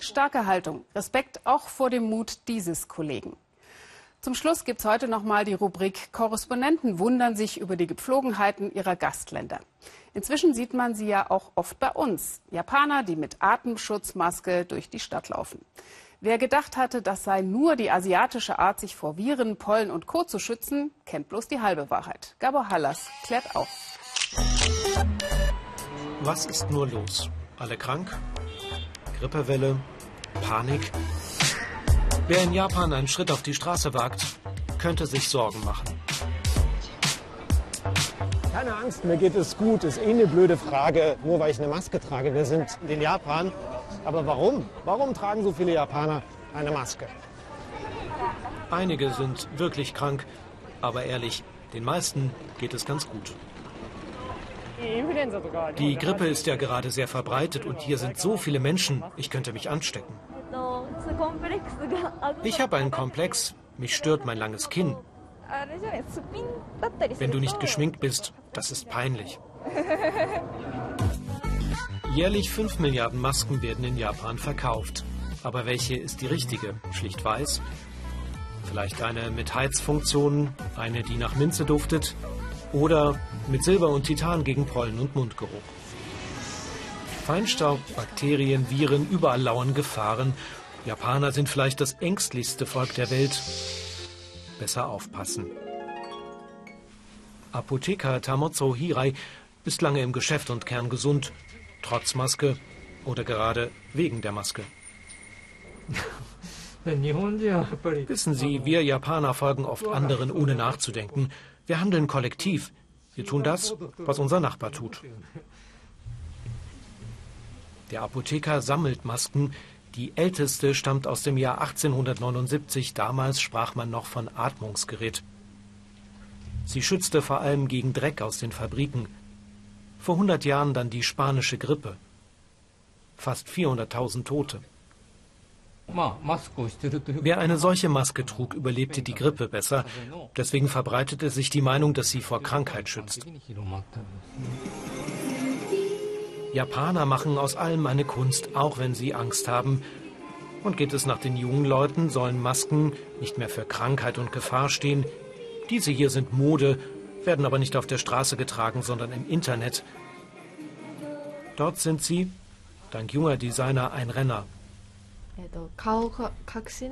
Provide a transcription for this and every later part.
Starke Haltung, Respekt auch vor dem Mut dieses Kollegen. Zum Schluss gibt es heute noch mal die Rubrik Korrespondenten wundern sich über die Gepflogenheiten ihrer Gastländer. Inzwischen sieht man sie ja auch oft bei uns. Japaner, die mit Atemschutzmaske durch die Stadt laufen. Wer gedacht hatte, das sei nur die asiatische Art, sich vor Viren, Pollen und Co. zu schützen, kennt bloß die halbe Wahrheit. Gabor Hallas klärt auf. Was ist nur los? Alle krank? Grippewelle? Panik? Wer in Japan einen Schritt auf die Straße wagt, könnte sich Sorgen machen. Keine Angst, mir geht es gut. Ist eh eine blöde Frage, nur weil ich eine Maske trage. Wir sind in Japan. Aber warum? Warum tragen so viele Japaner eine Maske? Einige sind wirklich krank, aber ehrlich, den meisten geht es ganz gut. Die Grippe ist ja gerade sehr verbreitet und hier sind so viele Menschen, ich könnte mich anstecken. Ich habe einen Komplex, mich stört mein langes Kinn. Wenn du nicht geschminkt bist, das ist peinlich. Jährlich 5 Milliarden Masken werden in Japan verkauft. Aber welche ist die richtige? Schlicht weiß? Vielleicht eine mit Heizfunktion, eine, die nach Minze duftet, oder mit Silber und Titan gegen Pollen und Mundgeruch. Feinstaub, Bakterien, Viren, überall lauern Gefahren. Japaner sind vielleicht das ängstlichste Volk der Welt. Besser aufpassen. Apotheker Tamotsu Hirai ist lange im Geschäft und kerngesund, trotz Maske oder gerade wegen der Maske. Wissen Sie, wir Japaner folgen oft anderen, ohne nachzudenken. Wir handeln kollektiv. Wir tun das, was unser Nachbar tut. Der Apotheker sammelt Masken. Die älteste stammt aus dem Jahr 1879. Damals sprach man noch von Atmungsgerät. Sie schützte vor allem gegen Dreck aus den Fabriken. Vor 100 Jahren dann die spanische Grippe. Fast 400.000 Tote. Wer eine solche Maske trug, überlebte die Grippe besser. Deswegen verbreitete sich die Meinung, dass sie vor Krankheit schützt. Japaner machen aus allem eine Kunst, auch wenn sie Angst haben. Und geht es nach den jungen Leuten, sollen Masken nicht mehr für Krankheit und Gefahr stehen. Diese hier sind Mode, werden aber nicht auf der Straße getragen, sondern im Internet. Dort sind sie, dank junger Designer, ein Renner.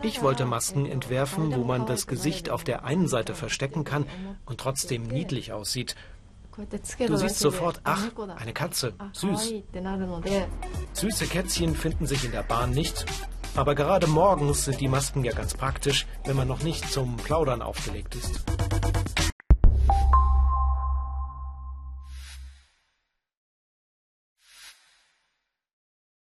Ich wollte Masken entwerfen, wo man das Gesicht auf der einen Seite verstecken kann und trotzdem niedlich aussieht. Du siehst sofort, ach, eine Katze, süß. Süße Kätzchen finden sich in der Bahn nicht, aber gerade morgens sind die Masken ja ganz praktisch, wenn man noch nicht zum Plaudern aufgelegt ist.